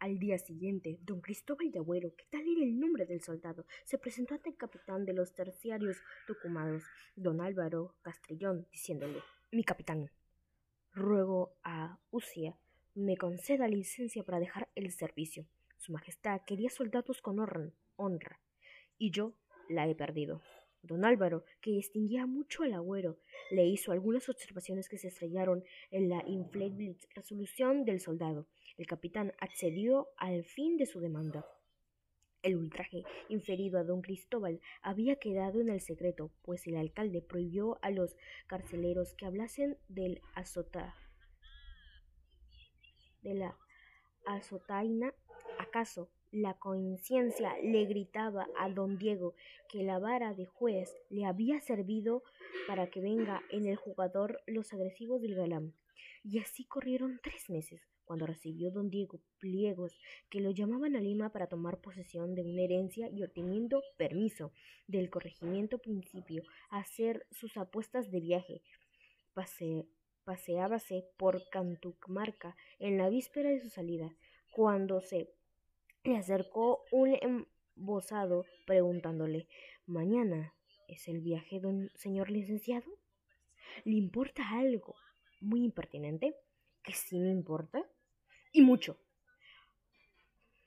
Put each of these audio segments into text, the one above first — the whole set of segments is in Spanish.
Al día siguiente, don Cristóbal de Agüero, que tal era el nombre del soldado, se presentó ante el capitán de los terciarios tucumados, don Álvaro Castrillón, diciéndole, mi capitán, ruego a Ucia me conceda licencia para dejar el servicio. Su Majestad quería soldados con honra, y yo la he perdido. Don Álvaro, que distinguía mucho al agüero, le hizo algunas observaciones que se estrellaron en la inflexible resolución del soldado. El capitán accedió al fin de su demanda. El ultraje inferido a don Cristóbal había quedado en el secreto, pues el alcalde prohibió a los carceleros que hablasen del azota de la azotaina. ¿Acaso la conciencia le gritaba a don Diego que la vara de juez le había servido para que venga en el jugador los agresivos del galán. Y así corrieron tres meses, cuando recibió don Diego pliegos que lo llamaban a Lima para tomar posesión de una herencia y obteniendo permiso del corregimiento principio a hacer sus apuestas de viaje. paseábase por Cantucmarca en la víspera de su salida, cuando se le acercó un embosado preguntándole Mañana es el viaje, don señor licenciado. ¿Le importa algo muy impertinente? ¿Que sí me importa? Y mucho.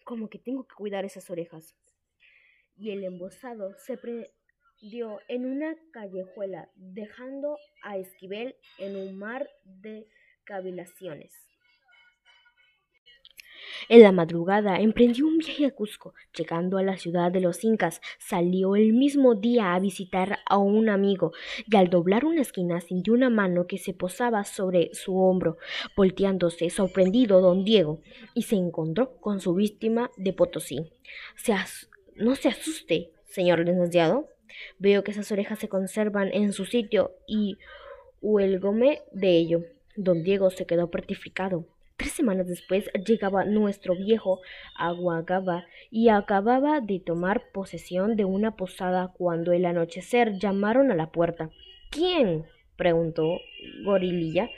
Como que tengo que cuidar esas orejas. Y el embosado se prendió en una callejuela, dejando a Esquivel en un mar de cavilaciones. En la madrugada emprendió un viaje a Cusco. Llegando a la ciudad de los incas, salió el mismo día a visitar a un amigo y al doblar una esquina sintió una mano que se posaba sobre su hombro. Volteándose, sorprendido don Diego, y se encontró con su víctima de Potosí. no se asuste, señor licenciado. Veo que esas orejas se conservan en su sitio y huelgome de ello. Don Diego se quedó petrificado. Tres semanas después llegaba nuestro viejo Aguagaba y acababa de tomar posesión de una posada cuando el anochecer llamaron a la puerta. ¿Quién? preguntó Gorililla.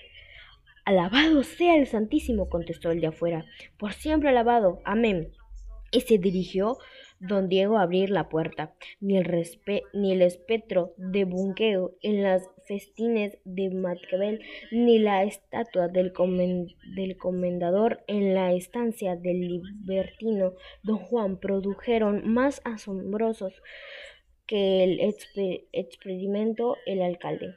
Alabado sea el Santísimo, contestó el de afuera. Por siempre alabado. Amén. Y se dirigió don Diego abrir la puerta. Ni el, espectro de Bunqueo en las festines de Maquiavel, ni la estatua del comendador en la estancia del libertino don Juan produjeron más asombrosos que el experimento el alcalde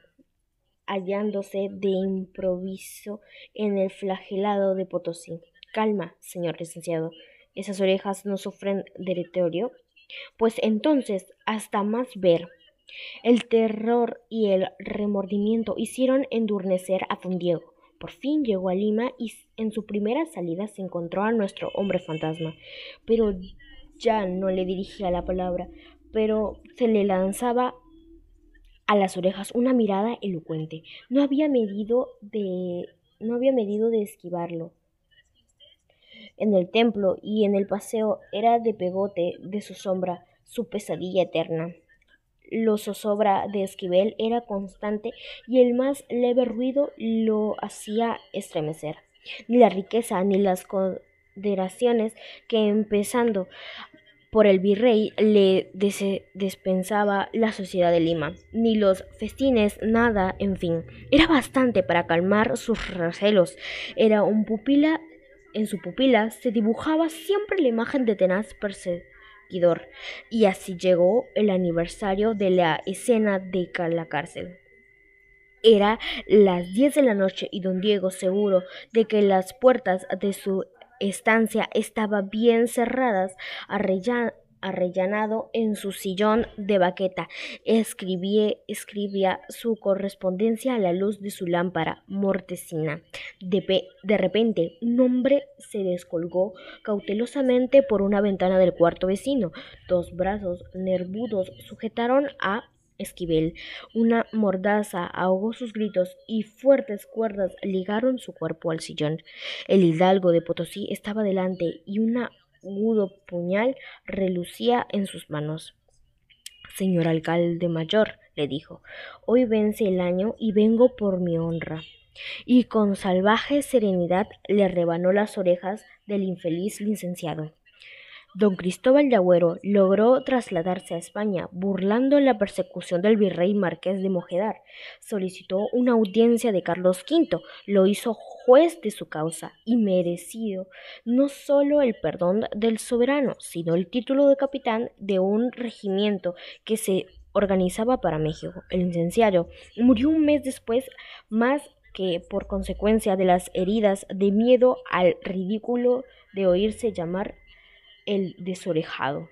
hallándose de improviso en el flagelado de Potosí. Calma, señor licenciado, esas orejas no sufren deterioro, pues entonces hasta más ver. El terror y el remordimiento hicieron endurnecer a don Diego. Por fin llegó a Lima y en su primera salida se encontró a nuestro hombre fantasma, pero ya no le dirigía la palabra, pero se le lanzaba a las orejas una mirada elocuente. No había medido de no había medido de esquivarlo en el templo y en el paseo era de pegote de su sombra, su pesadilla eterna. Lo zozobra de Esquivel era constante y el más leve ruido lo hacía estremecer. Ni la riqueza ni las consideraciones que empezando por el virrey le despensaba la sociedad de Lima, ni los festines, nada, en fin, era bastante para calmar sus recelos. Era un pupila en su pupila se dibujaba siempre la imagen de tenaz perseguidor, y así llegó el aniversario de la escena de la cárcel. Era las diez de la noche y don Diego, seguro de que las puertas de su estancia estaban bien cerradas, arrellanado en su sillón de baqueta. Escribía, escribía su correspondencia a la luz de su lámpara mortecina. De, de repente, un hombre se descolgó cautelosamente por una ventana del cuarto vecino. Dos brazos nervudos sujetaron a Esquivel. Una mordaza ahogó sus gritos y fuertes cuerdas ligaron su cuerpo al sillón. El hidalgo de Potosí estaba delante y una agudo puñal relucía en sus manos. Señor alcalde mayor, le dijo, hoy vence el año y vengo por mi honra. y con salvaje serenidad le rebanó las orejas del infeliz licenciado. Don Cristóbal de Agüero logró trasladarse a España, burlando la persecución del virrey marqués de Mojedar. Solicitó una audiencia de Carlos V, lo hizo juez de su causa y merecido no solo el perdón del soberano, sino el título de capitán de un regimiento que se organizaba para México. El licenciado murió un mes después, más que por consecuencia de las heridas de miedo al ridículo de oírse llamar el desorejado.